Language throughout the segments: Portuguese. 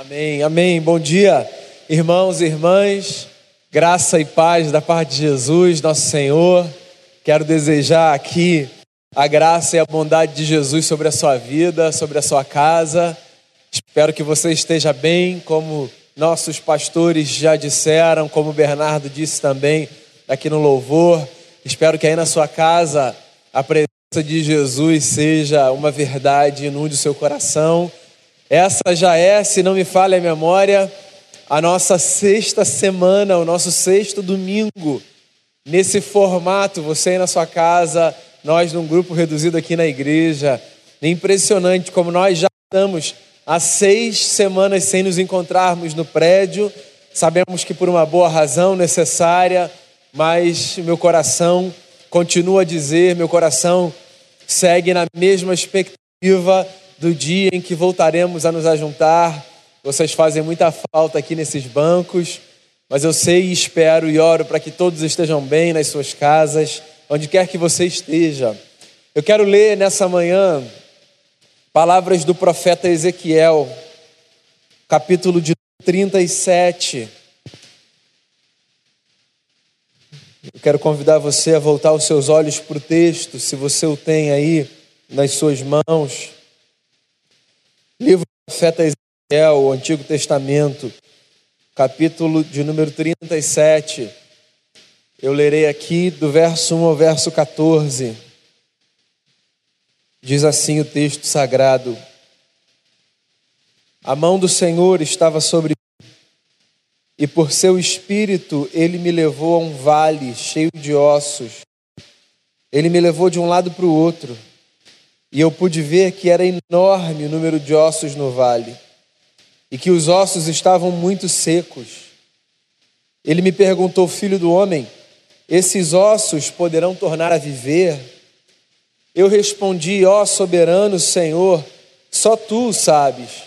Amém, amém. Bom dia, irmãos e irmãs. Graça e paz da parte de Jesus, nosso Senhor. Quero desejar aqui a graça e a bondade de Jesus sobre a sua vida, sobre a sua casa. Espero que você esteja bem, como nossos pastores já disseram, como Bernardo disse também aqui no louvor. Espero que aí na sua casa a presença de Jesus seja uma verdade, inunde o seu coração essa já é, se não me falha a memória, a nossa sexta semana, o nosso sexto domingo, nesse formato, você aí na sua casa, nós num grupo reduzido aqui na igreja. É impressionante como nós já estamos há seis semanas sem nos encontrarmos no prédio. Sabemos que por uma boa razão necessária, mas meu coração continua a dizer, meu coração segue na mesma expectativa do dia em que voltaremos a nos ajuntar. Vocês fazem muita falta aqui nesses bancos, mas eu sei e espero e oro para que todos estejam bem nas suas casas, onde quer que você esteja. Eu quero ler nessa manhã palavras do profeta Ezequiel, capítulo de 37. Eu quero convidar você a voltar os seus olhos para o texto, se você o tem aí nas suas mãos. Livro do profeta Ezequiel, o Antigo Testamento, capítulo de número 37. Eu lerei aqui do verso 1 ao verso 14. Diz assim o texto sagrado: A mão do Senhor estava sobre mim, e por seu espírito ele me levou a um vale cheio de ossos. Ele me levou de um lado para o outro e eu pude ver que era enorme o número de ossos no vale e que os ossos estavam muito secos. Ele me perguntou, filho do homem, esses ossos poderão tornar a viver? Eu respondi, ó soberano Senhor, só tu sabes.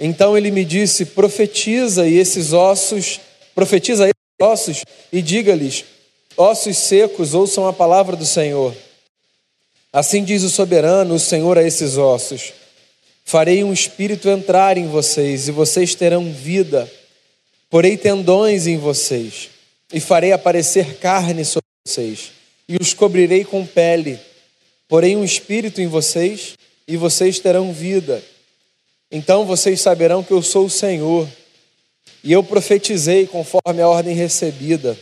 Então ele me disse: profetiza e esses ossos, profetiza esses ossos e diga-lhes: ossos secos, ouçam a palavra do Senhor. Assim diz o soberano, o Senhor, a esses ossos: Farei um espírito entrar em vocês, e vocês terão vida. Porei tendões em vocês, e farei aparecer carne sobre vocês, e os cobrirei com pele. Porei um espírito em vocês, e vocês terão vida. Então vocês saberão que eu sou o Senhor. E eu profetizei conforme a ordem recebida.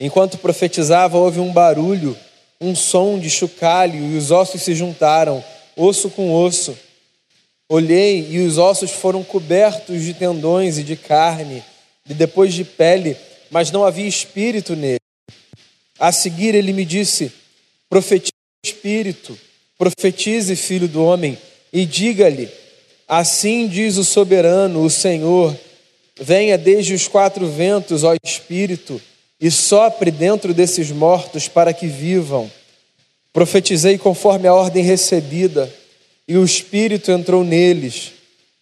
Enquanto profetizava, houve um barulho um som de chocalho e os ossos se juntaram, osso com osso. Olhei e os ossos foram cobertos de tendões e de carne, e depois de pele, mas não havia espírito nele. A seguir ele me disse: Profetize espírito, profetize, filho do homem, e diga-lhe: Assim diz o soberano, o Senhor: Venha desde os quatro ventos, ó espírito, e sopre dentro desses mortos para que vivam. Profetizei conforme a ordem recebida, e o Espírito entrou neles.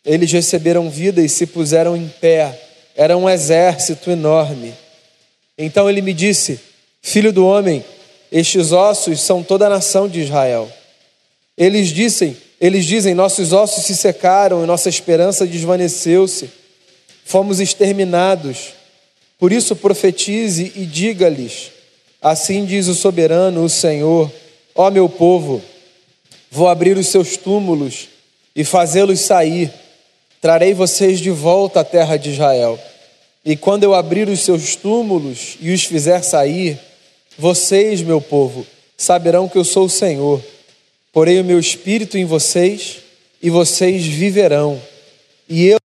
Eles receberam vida e se puseram em pé. Era um exército enorme. Então ele me disse: Filho do homem, estes ossos são toda a nação de Israel. Eles dizem, eles dizem: Nossos ossos se secaram e nossa esperança desvaneceu-se. Fomos exterminados. Por isso profetize e diga-lhes: Assim diz o soberano, o Senhor: Ó meu povo, vou abrir os seus túmulos e fazê-los sair. Trarei vocês de volta à terra de Israel. E quando eu abrir os seus túmulos e os fizer sair, vocês, meu povo, saberão que eu sou o Senhor. Porei o meu espírito em vocês e vocês viverão. E eu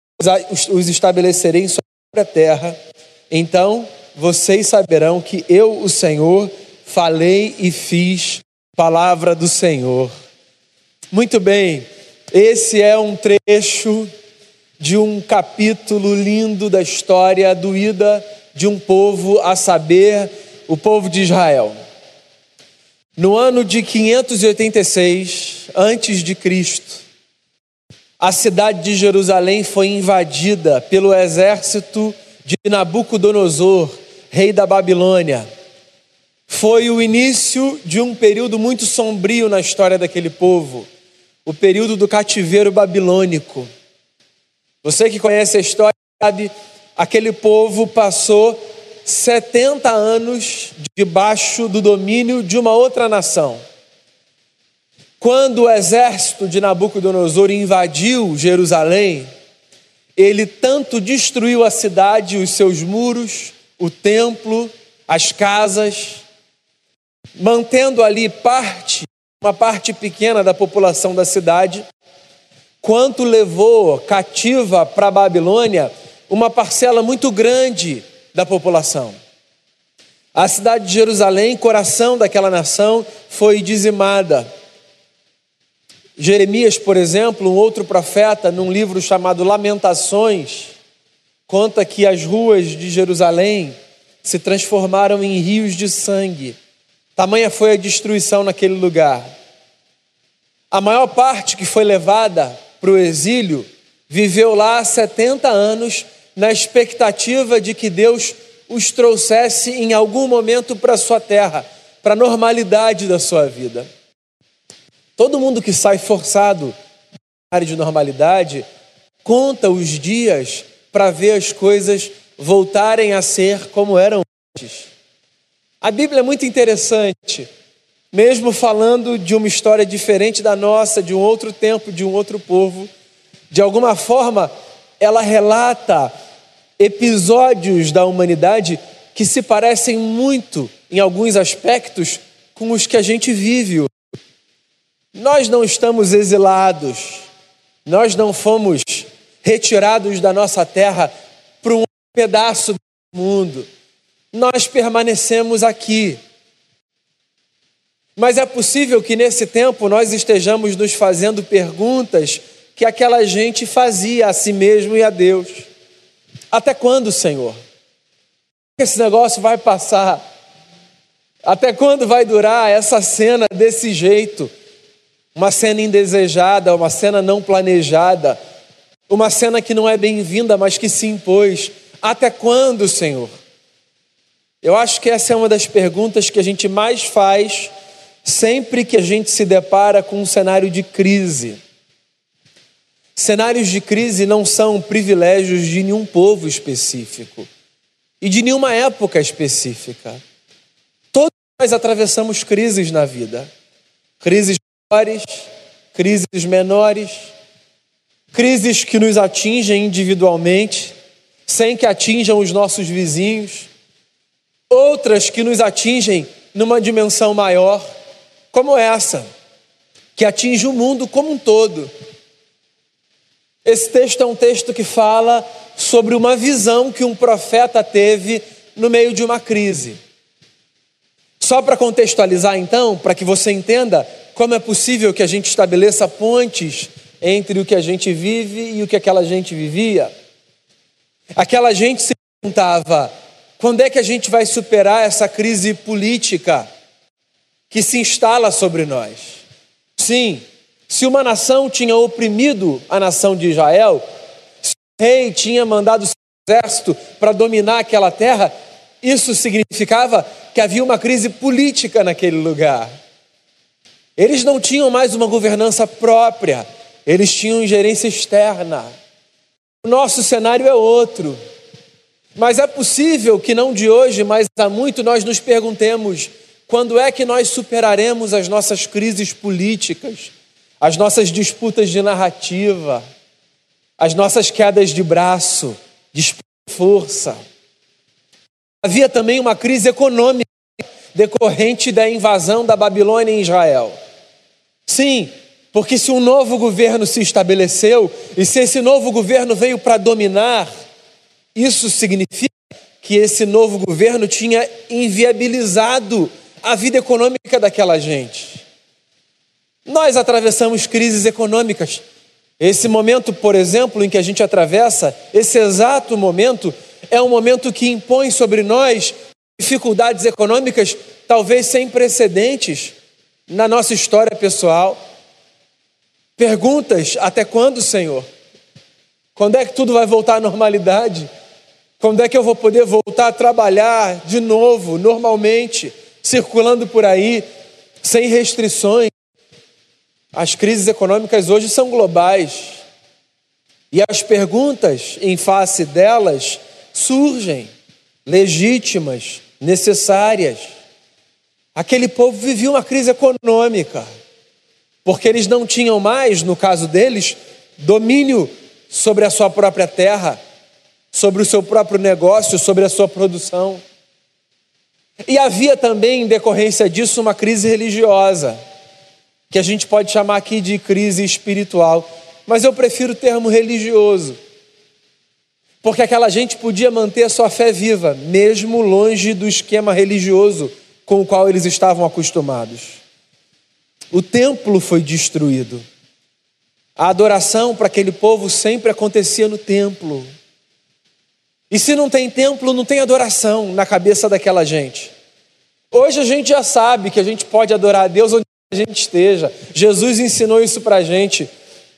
os estabelecerei em sua própria terra então vocês saberão que eu, o Senhor, falei e fiz palavra do Senhor. Muito bem, esse é um trecho de um capítulo lindo da história doída de um povo, a saber, o povo de Israel. No ano de 586 antes de Cristo, a cidade de Jerusalém foi invadida pelo exército de Nabucodonosor, rei da Babilônia. Foi o início de um período muito sombrio na história daquele povo, o período do cativeiro babilônico. Você que conhece a história sabe, aquele povo passou 70 anos debaixo do domínio de uma outra nação. Quando o exército de Nabucodonosor invadiu Jerusalém, ele tanto destruiu a cidade, os seus muros, o templo, as casas, mantendo ali parte, uma parte pequena da população da cidade, quanto levou cativa para a Babilônia uma parcela muito grande da população. A cidade de Jerusalém, coração daquela nação, foi dizimada. Jeremias, por exemplo, um outro profeta, num livro chamado Lamentações, conta que as ruas de Jerusalém se transformaram em rios de sangue. Tamanha foi a destruição naquele lugar. A maior parte que foi levada para o exílio viveu lá 70 anos na expectativa de que Deus os trouxesse em algum momento para sua terra, para a normalidade da sua vida. Todo mundo que sai forçado da área de normalidade conta os dias para ver as coisas voltarem a ser como eram antes. A Bíblia é muito interessante, mesmo falando de uma história diferente da nossa, de um outro tempo, de um outro povo, de alguma forma ela relata episódios da humanidade que se parecem muito, em alguns aspectos, com os que a gente vive. Nós não estamos exilados, nós não fomos retirados da nossa terra para um pedaço do mundo. Nós permanecemos aqui. Mas é possível que nesse tempo nós estejamos nos fazendo perguntas que aquela gente fazia a si mesmo e a Deus. Até quando, Senhor? Esse negócio vai passar? Até quando vai durar essa cena desse jeito? Uma cena indesejada, uma cena não planejada, uma cena que não é bem-vinda, mas que se impôs. Até quando, Senhor? Eu acho que essa é uma das perguntas que a gente mais faz sempre que a gente se depara com um cenário de crise. Cenários de crise não são privilégios de nenhum povo específico e de nenhuma época específica. Todos nós atravessamos crises na vida. Crises maiores, crises menores, crises que nos atingem individualmente, sem que atinjam os nossos vizinhos, outras que nos atingem numa dimensão maior, como essa, que atinge o mundo como um todo esse texto é um texto que fala sobre uma visão que um profeta teve no meio de uma crise. Só para contextualizar, então, para que você entenda como é possível que a gente estabeleça pontes entre o que a gente vive e o que aquela gente vivia. Aquela gente se perguntava: quando é que a gente vai superar essa crise política que se instala sobre nós? Sim, se uma nação tinha oprimido a nação de Israel, se o rei tinha mandado seu exército para dominar aquela terra, isso significava que havia uma crise política naquele lugar. Eles não tinham mais uma governança própria, eles tinham gerência externa. O nosso cenário é outro. Mas é possível que não de hoje, mas há muito nós nos perguntemos: quando é que nós superaremos as nossas crises políticas? as nossas disputas de narrativa, as nossas quedas de braço, de força. Havia também uma crise econômica decorrente da invasão da Babilônia em Israel. Sim, porque se um novo governo se estabeleceu e se esse novo governo veio para dominar, isso significa que esse novo governo tinha inviabilizado a vida econômica daquela gente. Nós atravessamos crises econômicas. Esse momento, por exemplo, em que a gente atravessa, esse exato momento, é um momento que impõe sobre nós dificuldades econômicas, talvez sem precedentes na nossa história pessoal. Perguntas: até quando, Senhor? Quando é que tudo vai voltar à normalidade? Quando é que eu vou poder voltar a trabalhar de novo, normalmente, circulando por aí, sem restrições? As crises econômicas hoje são globais. E as perguntas em face delas surgem, legítimas, necessárias. Aquele povo vivia uma crise econômica, porque eles não tinham mais, no caso deles, domínio sobre a sua própria terra, sobre o seu próprio negócio, sobre a sua produção. E havia também, em decorrência disso, uma crise religiosa, que a gente pode chamar aqui de crise espiritual, mas eu prefiro o termo religioso, porque aquela gente podia manter a sua fé viva, mesmo longe do esquema religioso com o qual eles estavam acostumados. O templo foi destruído. A adoração para aquele povo sempre acontecia no templo. E se não tem templo, não tem adoração na cabeça daquela gente. Hoje a gente já sabe que a gente pode adorar a Deus onde a gente esteja. Jesus ensinou isso para a gente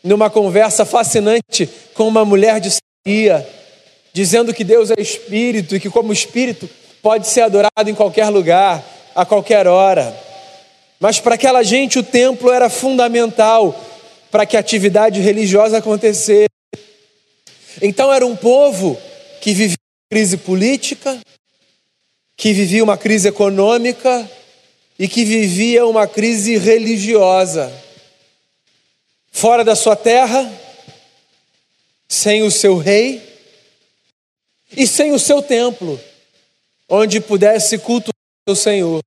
numa conversa fascinante com uma mulher de Samaria, dizendo que Deus é espírito e que, como espírito, pode ser adorado em qualquer lugar, a qualquer hora. Mas para aquela gente o templo era fundamental para que a atividade religiosa acontecesse. Então era um povo que vivia uma crise política, que vivia uma crise econômica e que vivia uma crise religiosa. Fora da sua terra, sem o seu rei e sem o seu templo, onde pudesse cultuar o Senhor.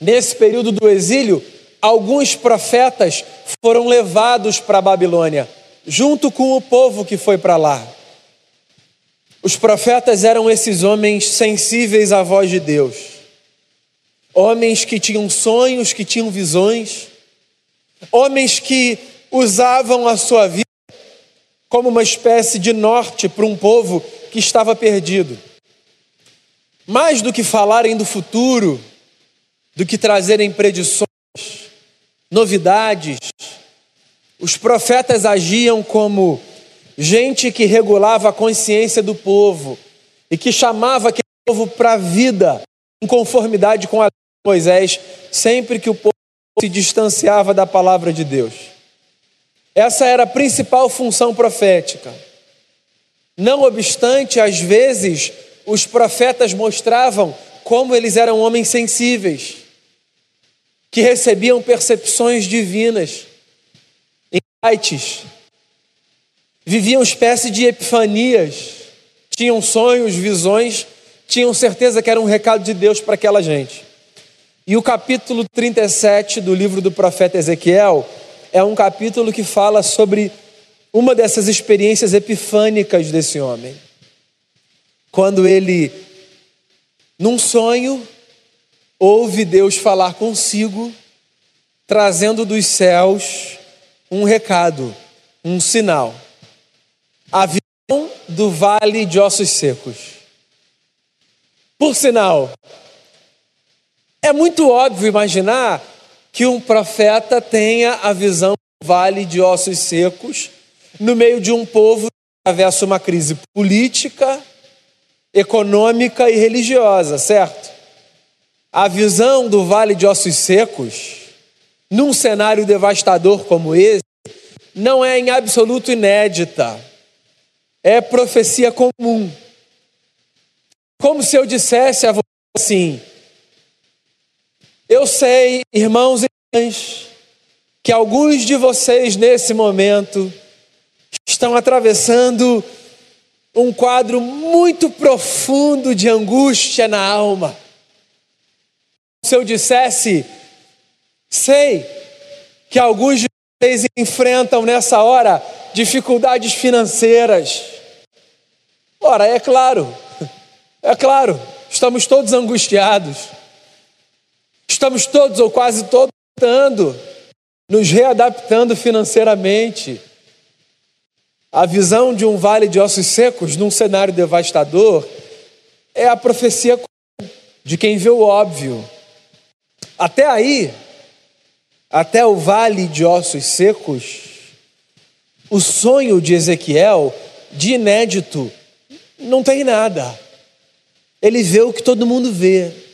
Nesse período do exílio, alguns profetas foram levados para a Babilônia, junto com o povo que foi para lá. Os profetas eram esses homens sensíveis à voz de Deus, homens que tinham sonhos, que tinham visões, homens que usavam a sua vida como uma espécie de norte para um povo que estava perdido. Mais do que falarem do futuro, do que trazerem predições, novidades, os profetas agiam como gente que regulava a consciência do povo e que chamava aquele povo para a vida em conformidade com a lei de Moisés, sempre que o povo se distanciava da palavra de Deus. Essa era a principal função profética. Não obstante, às vezes, os profetas mostravam como eles eram homens sensíveis, que recebiam percepções divinas, insights, viviam espécie de epifanias, tinham sonhos, visões, tinham certeza que era um recado de Deus para aquela gente. E o capítulo 37 do livro do profeta Ezequiel é um capítulo que fala sobre uma dessas experiências epifânicas desse homem. Quando ele, num sonho, ouve Deus falar consigo, trazendo dos céus um recado, um sinal a visão do vale de ossos secos. Por sinal, é muito óbvio imaginar que um profeta tenha a visão do vale de ossos secos no meio de um povo que atravessa uma crise política, econômica e religiosa, certo? A visão do vale de ossos secos, num cenário devastador como esse, não é em absoluto inédita é profecia comum. Como se eu dissesse a você assim: Eu sei, irmãos e irmãs, que alguns de vocês nesse momento estão atravessando um quadro muito profundo de angústia na alma. Se eu dissesse, sei que alguns de vocês enfrentam nessa hora dificuldades financeiras, Ora, é claro, é claro, estamos todos angustiados, estamos todos ou quase todos tentando, nos readaptando financeiramente. A visão de um vale de ossos secos num cenário devastador é a profecia de quem vê o óbvio. Até aí, até o vale de ossos secos, o sonho de Ezequiel, de inédito, não tem nada. Ele vê o que todo mundo vê.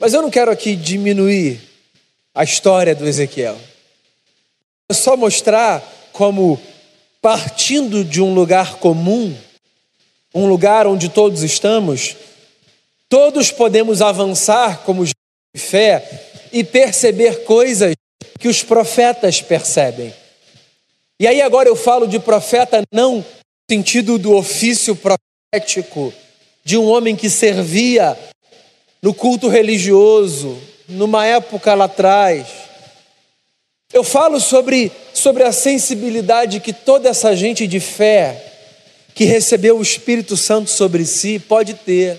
Mas eu não quero aqui diminuir a história do Ezequiel. só mostrar como, partindo de um lugar comum, um lugar onde todos estamos, todos podemos avançar como de fé e perceber coisas que os profetas percebem. E aí agora eu falo de profeta não no sentido do ofício profético, de um homem que servia no culto religioso, numa época lá atrás. Eu falo sobre, sobre a sensibilidade que toda essa gente de fé, que recebeu o Espírito Santo sobre si, pode ter.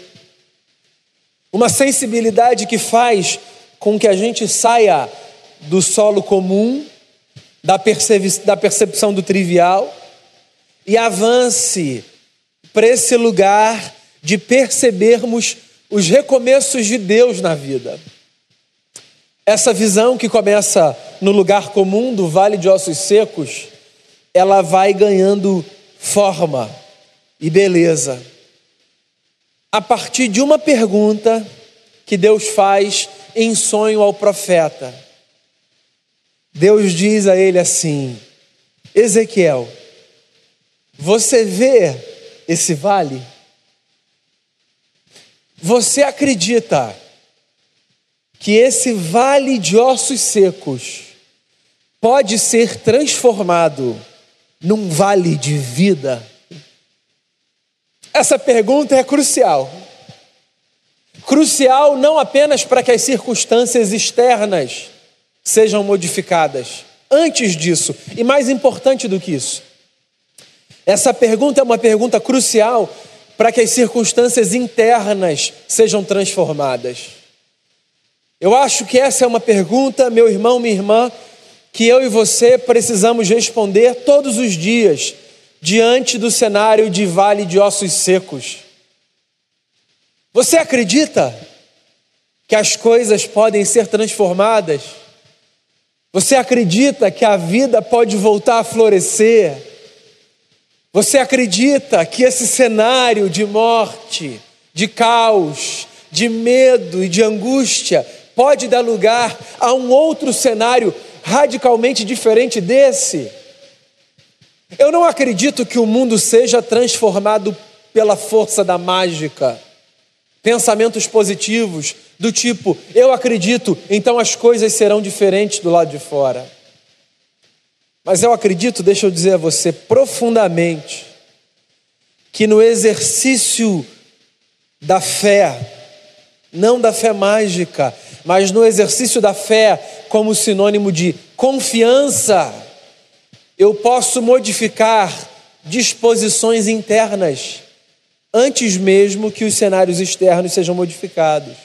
Uma sensibilidade que faz com que a gente saia do solo comum, da, da percepção do trivial, e avance para esse lugar de percebermos os recomeços de Deus na vida. Essa visão que começa no lugar comum do vale de ossos secos, ela vai ganhando forma e beleza a partir de uma pergunta que Deus faz em sonho ao profeta. Deus diz a ele assim: Ezequiel, você vê esse vale? Você acredita que esse vale de ossos secos pode ser transformado num vale de vida? Essa pergunta é crucial. Crucial não apenas para que as circunstâncias externas sejam modificadas, antes disso, e mais importante do que isso, essa pergunta é uma pergunta crucial para que as circunstâncias internas sejam transformadas. Eu acho que essa é uma pergunta, meu irmão, minha irmã, que eu e você precisamos responder todos os dias diante do cenário de vale de ossos secos. Você acredita que as coisas podem ser transformadas? Você acredita que a vida pode voltar a florescer? Você acredita que esse cenário de morte, de caos, de medo e de angústia pode dar lugar a um outro cenário radicalmente diferente desse? Eu não acredito que o mundo seja transformado pela força da mágica Pensamentos positivos, do tipo, eu acredito, então as coisas serão diferentes do lado de fora. Mas eu acredito, deixa eu dizer a você, profundamente, que no exercício da fé, não da fé mágica, mas no exercício da fé como sinônimo de confiança, eu posso modificar disposições internas antes mesmo que os cenários externos sejam modificados.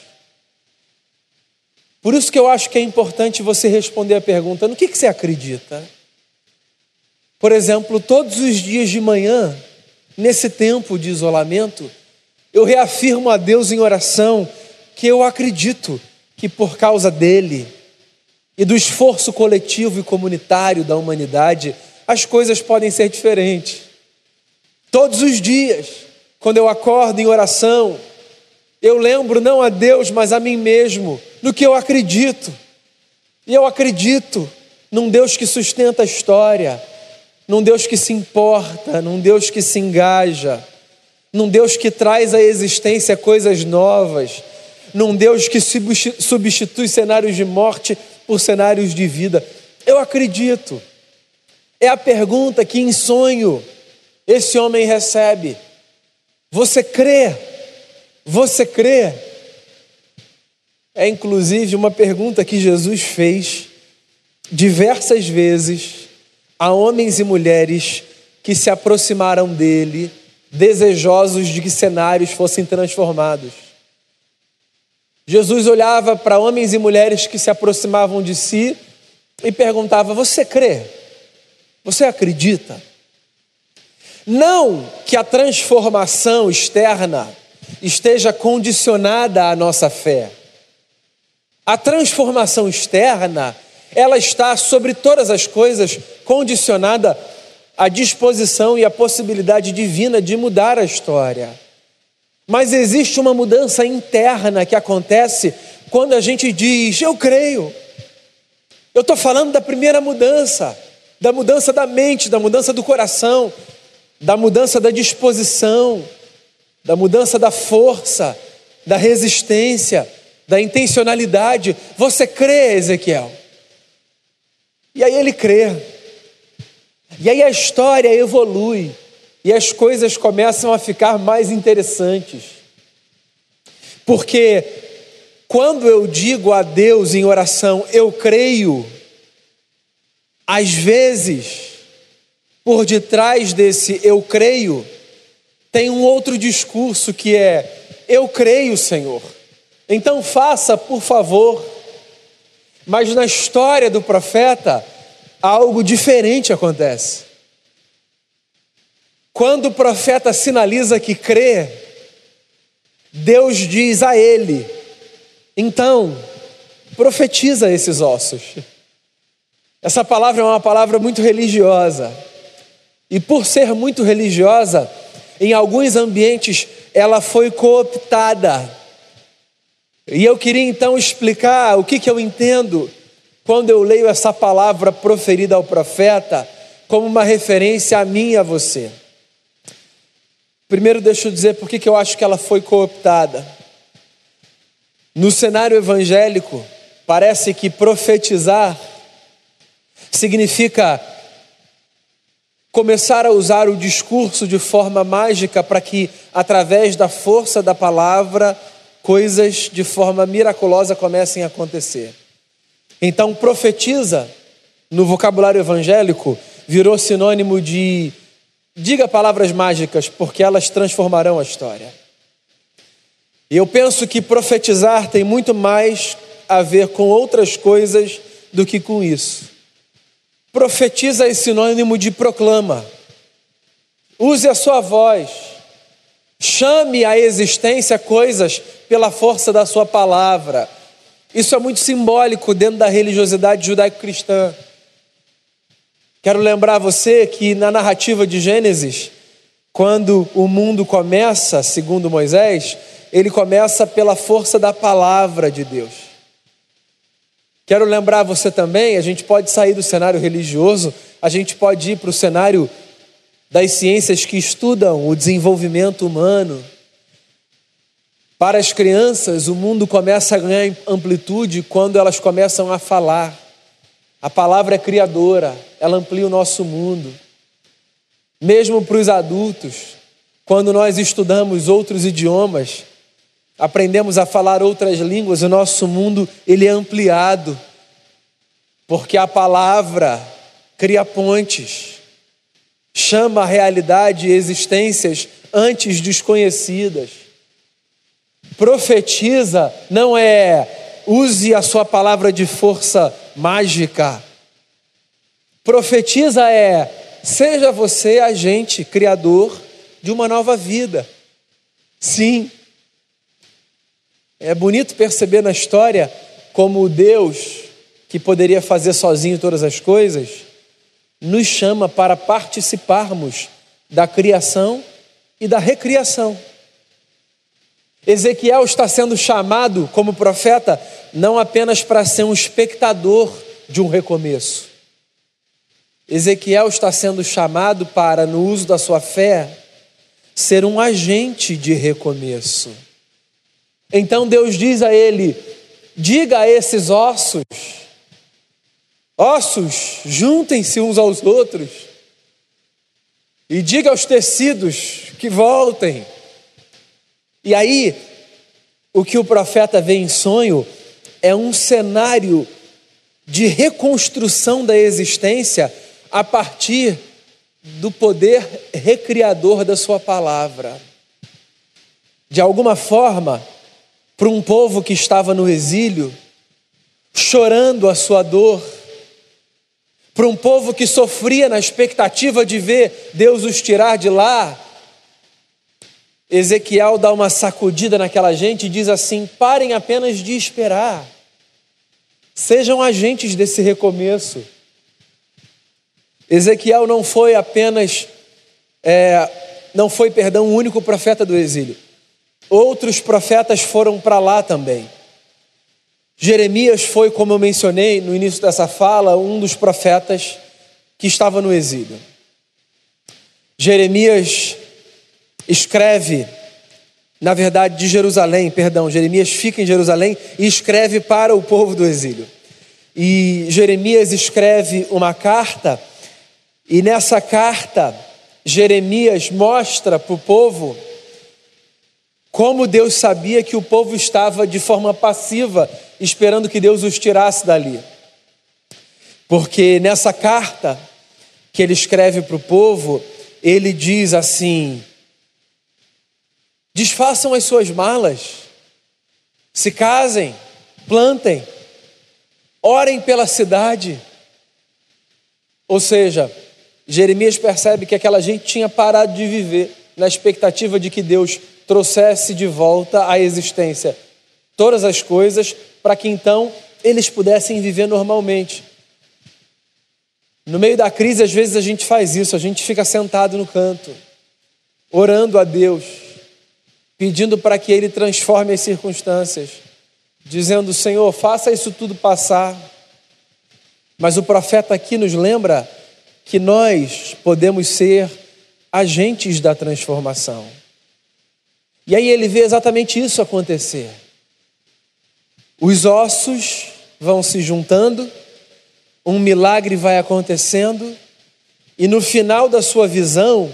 Por isso que eu acho que é importante você responder a pergunta: no que, que você acredita? Por exemplo, todos os dias de manhã, nesse tempo de isolamento, eu reafirmo a Deus em oração que eu acredito que por causa dele e do esforço coletivo e comunitário da humanidade, as coisas podem ser diferentes. Todos os dias. Quando eu acordo em oração, eu lembro não a Deus, mas a mim mesmo, no que eu acredito. E eu acredito num Deus que sustenta a história, num Deus que se importa, num Deus que se engaja, num Deus que traz à existência coisas novas, num Deus que substitui cenários de morte por cenários de vida. Eu acredito. É a pergunta que em sonho esse homem recebe. Você crê? Você crê? É inclusive uma pergunta que Jesus fez diversas vezes a homens e mulheres que se aproximaram dele, desejosos de que cenários fossem transformados. Jesus olhava para homens e mulheres que se aproximavam de si e perguntava: Você crê? Você acredita? Não que a transformação externa esteja condicionada à nossa fé. A transformação externa, ela está sobre todas as coisas condicionada à disposição e à possibilidade divina de mudar a história. Mas existe uma mudança interna que acontece quando a gente diz: Eu creio. Eu estou falando da primeira mudança. da mudança da mente, da mudança do coração, da mudança da disposição, da mudança da força, da resistência, da intencionalidade. Você crê, Ezequiel? E aí ele crê. E aí a história evolui e as coisas começam a ficar mais interessantes. Porque quando eu digo a Deus em oração, eu creio, às vezes, por detrás desse eu creio, tem um outro discurso que é: eu creio, Senhor. Então faça, por favor. Mas na história do profeta, algo diferente acontece. Quando o profeta sinaliza que crê, Deus diz a ele: então, profetiza esses ossos. Essa palavra é uma palavra muito religiosa. E por ser muito religiosa, em alguns ambientes ela foi cooptada. E eu queria então explicar o que, que eu entendo quando eu leio essa palavra proferida ao profeta como uma referência a mim e a você. Primeiro, deixa eu dizer por que, eu acho que ela foi cooptada. No cenário evangélico, parece que profetizar significa começar a usar o discurso de forma mágica para que, através da força da palavra, coisas de forma miraculosa comecem a acontecer. Então, profetiza, no vocabulário evangélico, virou sinônimo de diga palavras mágicas, porque elas transformarão a história. E eu penso que profetizar tem muito mais a ver com outras coisas do que com isso. Profetiza é sinônimo de proclama. Use a sua voz. Chame à existência coisas pela força da sua palavra. Isso é muito simbólico dentro da religiosidade judaico-cristã. Quero lembrar você que na narrativa de Gênesis, quando o mundo começa, segundo Moisés, ele começa pela força da palavra de Deus. Quero lembrar você também, a gente pode sair do cenário religioso, a gente pode ir para o cenário das ciências que estudam o desenvolvimento humano. Para as crianças, o mundo começa a ganhar amplitude quando elas começam a falar. A palavra é criadora, ela amplia o nosso mundo. Mesmo para os adultos, quando nós estudamos outros idiomas, aprendemos a falar outras línguas, o nosso mundo ele é ampliado, porque a palavra cria pontes, chama a realidade existências antes desconhecidas. Profetiza não é use a sua palavra de força mágica. Profetiza é seja você agente criador de uma nova vida. Sim, é bonito perceber na história como Deus, que poderia fazer sozinho todas as coisas, nos chama para participarmos da criação e da recriação. Ezequiel está sendo chamado como profeta não apenas para ser um espectador de um recomeço. Ezequiel está sendo chamado para, no uso da sua fé, ser um agente de recomeço. Então Deus diz a ele: diga a esses ossos, ossos, juntem-se uns aos outros, e diga aos tecidos que voltem. E aí, o que o profeta vê em sonho é um cenário de reconstrução da existência a partir do poder recriador da Sua palavra. De alguma forma, para um povo que estava no exílio, chorando a sua dor, para um povo que sofria na expectativa de ver Deus os tirar de lá. Ezequiel dá uma sacudida naquela gente e diz assim: parem apenas de esperar, sejam agentes desse recomeço. Ezequiel não foi apenas, é, não foi, perdão, o único profeta do exílio. Outros profetas foram para lá também. Jeremias foi, como eu mencionei no início dessa fala, um dos profetas que estava no exílio. Jeremias escreve, na verdade, de Jerusalém, perdão, Jeremias fica em Jerusalém e escreve para o povo do exílio. E Jeremias escreve uma carta, e nessa carta, Jeremias mostra para o povo como Deus sabia que o povo estava de forma passiva, esperando que Deus os tirasse dali. Porque nessa carta que ele escreve para o povo, ele diz assim: desfaçam as suas malas, se casem, plantem, orem pela cidade. Ou seja, Jeremias percebe que aquela gente tinha parado de viver na expectativa de que Deus trouxesse de volta à existência todas as coisas, para que então eles pudessem viver normalmente. No meio da crise, às vezes a gente faz isso, a gente fica sentado no canto, orando a Deus, pedindo para que Ele transforme as circunstâncias, dizendo: Senhor, faça isso tudo passar. Mas o profeta aqui nos lembra que nós podemos ser agentes da transformação. E aí ele vê exatamente isso acontecer. Os ossos vão se juntando, um milagre vai acontecendo, e no final da sua visão,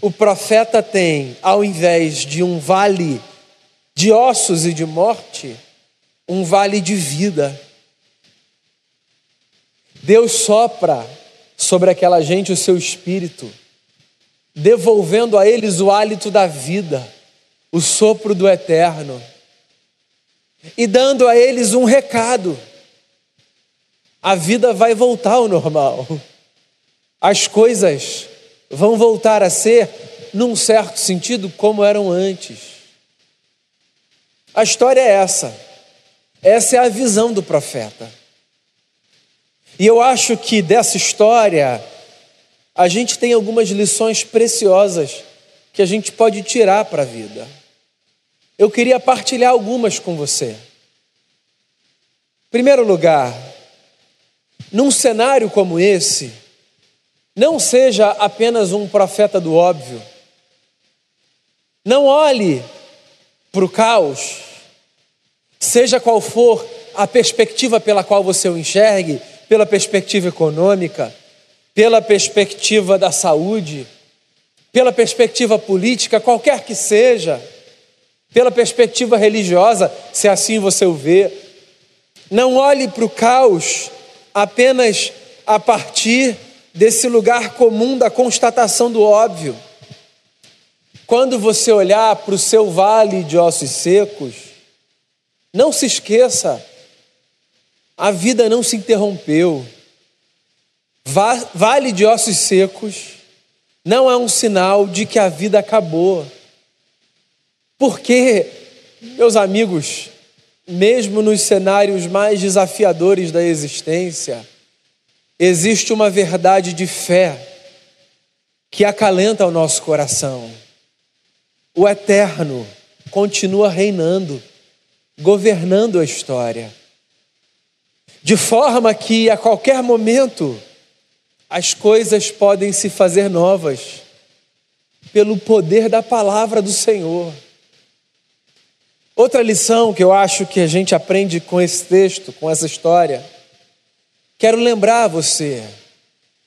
o profeta tem, ao invés de um vale de ossos e de morte, um vale de vida. Deus sopra sobre aquela gente o seu espírito, devolvendo a eles o hálito da vida, o sopro do eterno, e dando a eles um recado a vida vai voltar ao normal. As coisas vão voltar a ser, num certo sentido, como eram antes. A história é essa. Essa é a visão do profeta. E eu acho que dessa história a gente tem algumas lições preciosas que a gente pode tirar para a vida. Eu queria partilhar algumas com você. Em primeiro lugar, num cenário como esse, não seja apenas um profeta do óbvio. Não olhe para o caos, seja qual for a perspectiva pela qual você o enxergue pela perspectiva econômica, pela perspectiva da saúde, pela perspectiva política, qualquer que seja, pela perspectiva religiosa, se assim você o vê. Não olhe para o caos apenas a partir desse lugar comum da constatação do óbvio. Quando você olhar para o seu vale de ossos secos, não se esqueça, a vida não se interrompeu. Vale de ossos secos não é um sinal de que a vida acabou. Porque, meus amigos, mesmo nos cenários mais desafiadores da existência, existe uma verdade de fé que acalenta o nosso coração. O eterno continua reinando, governando a história, de forma que a qualquer momento as coisas podem se fazer novas, pelo poder da palavra do Senhor. Outra lição que eu acho que a gente aprende com esse texto, com essa história, quero lembrar você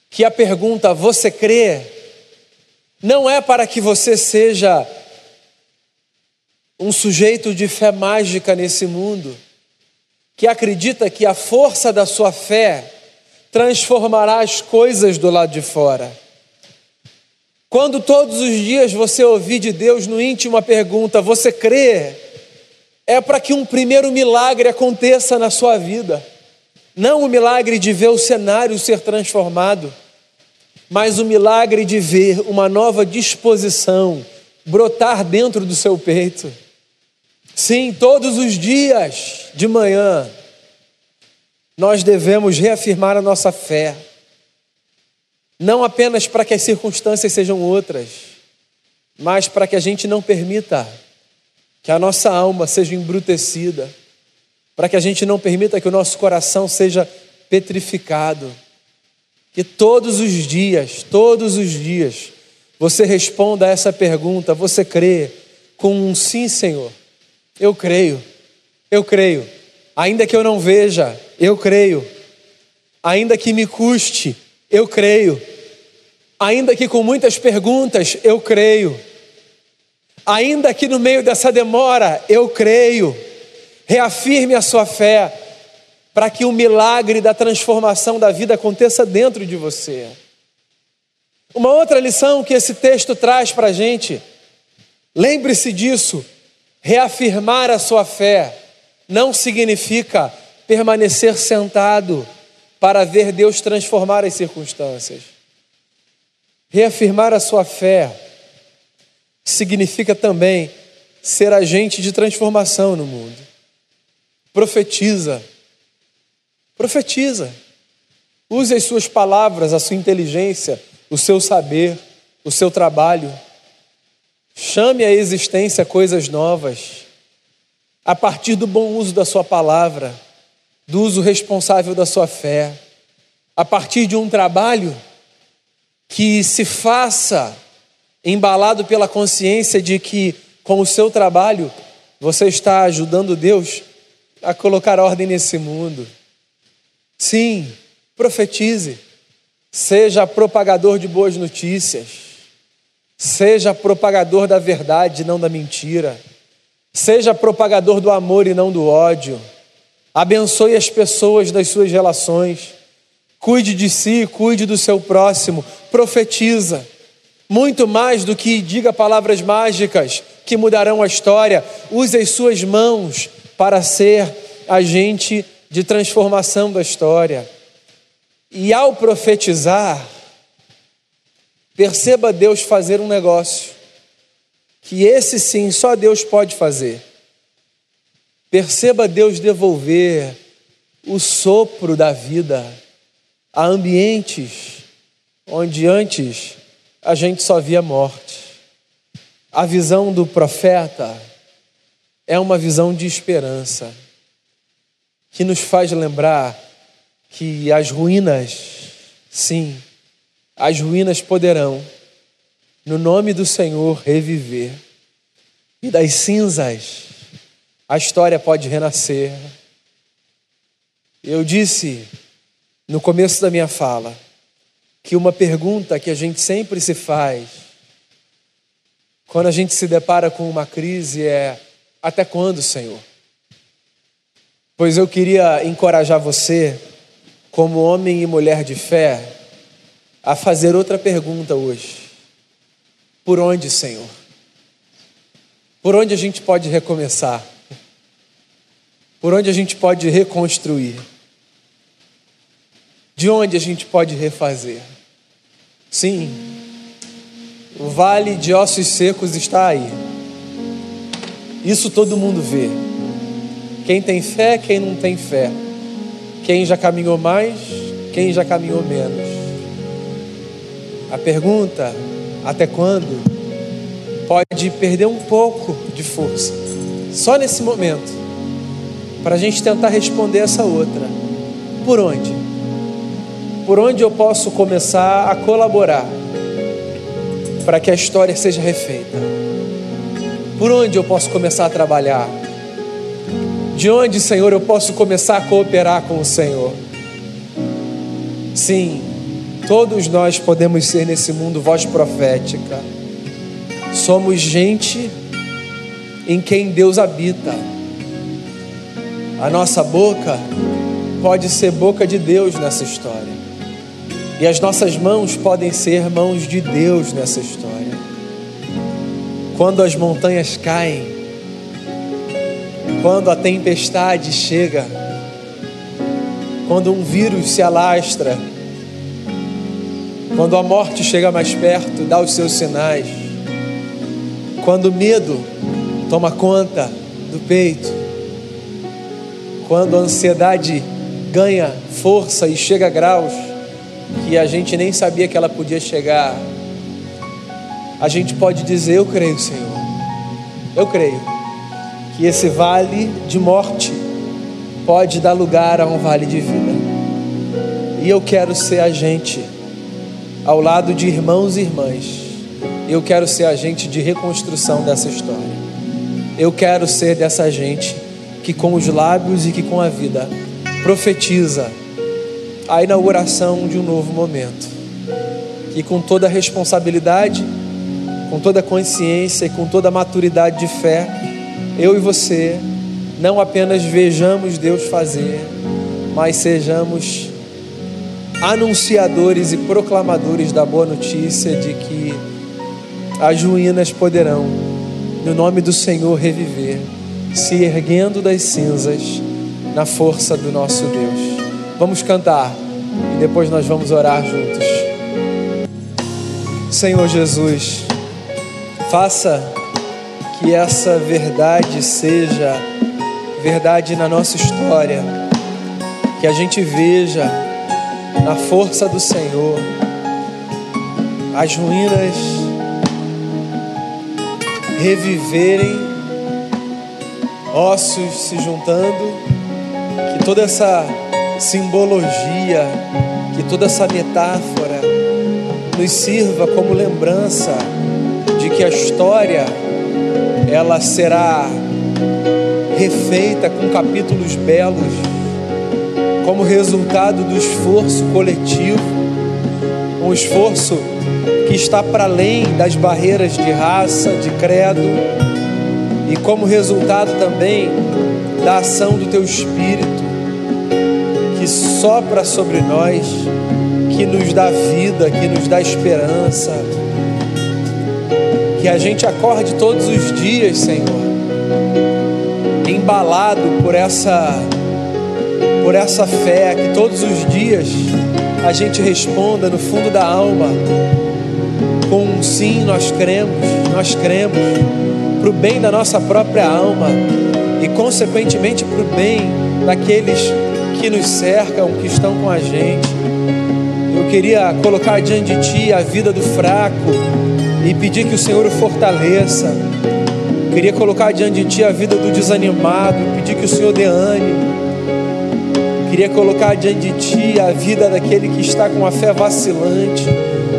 que a pergunta você crê não é para que você seja um sujeito de fé mágica nesse mundo, que acredita que a força da sua fé transformará as coisas do lado de fora. Quando todos os dias você ouvir de Deus no íntimo a pergunta: Você crê? é para que um primeiro milagre aconteça na sua vida. Não o milagre de ver o cenário ser transformado, mas o milagre de ver uma nova disposição brotar dentro do seu peito. Sim, todos os dias de manhã, nós devemos reafirmar a nossa fé, não apenas para que as circunstâncias sejam outras, mas para que a gente não permita que a nossa alma seja embrutecida, para que a gente não permita que o nosso coração seja petrificado. que todos os dias, todos os dias, você responda a essa pergunta: você crê com um sim, Senhor? Eu creio, eu creio. Ainda que eu não veja, eu creio. Ainda que me custe, eu creio. Ainda que com muitas perguntas, eu creio. Ainda que no meio dessa demora, eu creio. Reafirme a sua fé para que o milagre da transformação da vida aconteça dentro de você. Uma outra lição que esse texto traz para a gente, lembre-se disso: reafirmar a sua fé não significa permanecer sentado para ver Deus transformar as circunstâncias. Reafirmar a sua fé significa também ser agente de transformação no mundo. Profetiza. Profetiza. Use as suas palavras, a sua inteligência, o seu saber, o seu trabalho. Chame à existência coisas novas. A partir do bom uso da sua palavra, do uso responsável da sua fé, a partir de um trabalho que se faça embalado pela consciência de que, com o seu trabalho, você está ajudando Deus a colocar ordem nesse mundo. Sim, profetize, seja propagador de boas notícias, seja propagador da verdade, não da mentira, seja propagador do amor e não do ódio. Abençoe as pessoas das suas relações. Cuide de si, cuide do seu próximo. Profetiza. Muito mais do que diga palavras mágicas que mudarão a história, use as suas mãos para ser agente de transformação da história. E ao profetizar, perceba Deus fazer um negócio, que esse sim só Deus pode fazer. Perceba Deus devolver o sopro da vida a ambientes onde antes a gente só via morte. A visão do profeta é uma visão de esperança que nos faz lembrar que as ruínas, sim, as ruínas poderão, no nome do Senhor, reviver. E das cinzas a história pode renascer. Eu disse no começo da minha fala que uma pergunta que a gente sempre se faz quando a gente se depara com uma crise é: até quando, Senhor? Pois eu queria encorajar você, como homem e mulher de fé, a fazer outra pergunta hoje: por onde, Senhor? Por onde a gente pode recomeçar? por onde a gente pode reconstruir, de onde a gente pode refazer. Sim, o vale de ossos secos está aí. Isso todo mundo vê. Quem tem fé, quem não tem fé. Quem já caminhou mais, quem já caminhou menos. A pergunta, até quando, pode perder um pouco de força. Só nesse momento para a gente tentar responder essa outra. Por onde? Por onde eu posso começar a colaborar para que a história seja refeita? Por onde eu posso começar a trabalhar? De onde, Senhor, eu posso começar a cooperar com o Senhor? Sim, todos nós podemos ser nesse mundo voz profética. Somos gente em quem Deus habita. A nossa boca pode ser boca de Deus nessa história. E as nossas mãos podem ser mãos de Deus nessa história. Quando as montanhas caem, quando a tempestade chega, quando um vírus se alastra, quando a morte chega mais perto, dá os seus sinais, quando o medo toma conta do peito, quando a ansiedade ganha força e chega a graus que a gente nem sabia que ela podia chegar, a gente pode dizer: Eu creio, Senhor, eu creio que esse vale de morte pode dar lugar a um vale de vida. E eu quero ser agente ao lado de irmãos e irmãs. Eu quero ser agente de reconstrução dessa história. Eu quero ser dessa gente que com os lábios e que com a vida profetiza a inauguração de um novo momento. E com toda a responsabilidade, com toda consciência e com toda maturidade de fé, eu e você não apenas vejamos Deus fazer, mas sejamos anunciadores e proclamadores da boa notícia de que as ruínas poderão, no nome do Senhor, reviver, se erguendo das cinzas na força do nosso Deus. Vamos cantar e depois nós vamos orar juntos. Senhor Jesus, faça que essa verdade seja verdade na nossa história, que a gente veja na força do Senhor as ruínas reviverem, ossos se juntando, que toda essa simbologia, que toda essa metáfora nos sirva como lembrança de que a história ela será refeita com capítulos belos, como resultado do esforço coletivo, um esforço que está para além das barreiras de raça, de credo, e como resultado também da ação do Teu Espírito, que sopra sobre nós, que nos dá vida, que nos dá esperança. Que a gente acorde todos os dias, Senhor, embalado por essa por essa fé, que todos os dias a gente responda no fundo da alma com um sim, nós cremos, nós cremos, para o bem da nossa própria alma e, consequentemente, para o bem daqueles que nos cercam, que estão com a gente. Eu queria colocar diante de Ti a vida do fraco e pedir que o Senhor o fortaleça. Queria colocar diante de Ti a vida do desanimado, pedir que o Senhor dê ânimo. Queria colocar diante de Ti a vida daquele que está com a fé vacilante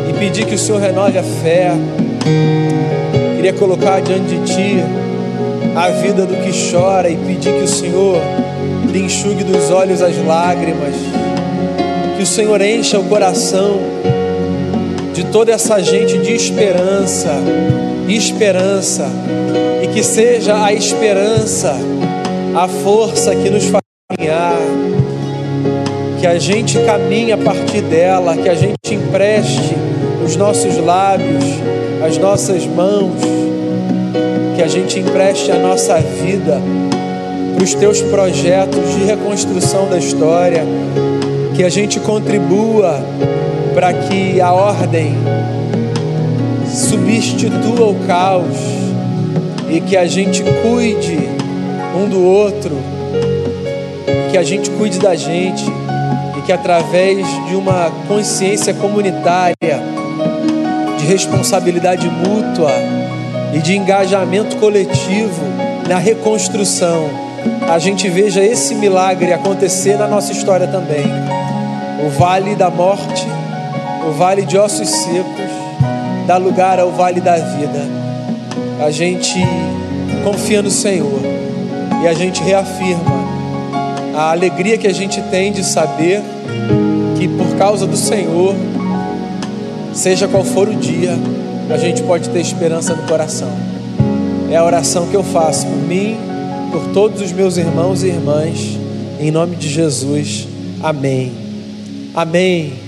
e pedir que o Senhor renove a fé. Queria colocar diante de Ti a vida do que chora e pedir que o Senhor lhe enxugue dos olhos as lágrimas. Que o Senhor encha o coração de toda essa gente de esperança, esperança e que seja a esperança a força que nos faz caminhar, que a gente caminhe a partir dela, que a gente empreste os nossos lábios, as nossas mãos, que a gente empreste a nossa vida para os teus projetos de reconstrução da história, que a gente contribua para que a ordem substitua o caos e que a gente cuide um do outro, que a gente cuide da gente e que através de uma consciência comunitária, de responsabilidade mútua e de engajamento coletivo na reconstrução, a gente veja esse milagre acontecer na nossa história também. O vale da morte, o vale de ossos secos, dá lugar ao vale da vida a gente confia no Senhor e a gente reafirma a alegria que a gente tem de saber que por causa do Senhor, seja qual for o dia, a gente pode ter esperança no coração. É a oração que eu faço por mim, por todos os meus irmãos e irmãs, em nome de Jesus. Amém. Amém.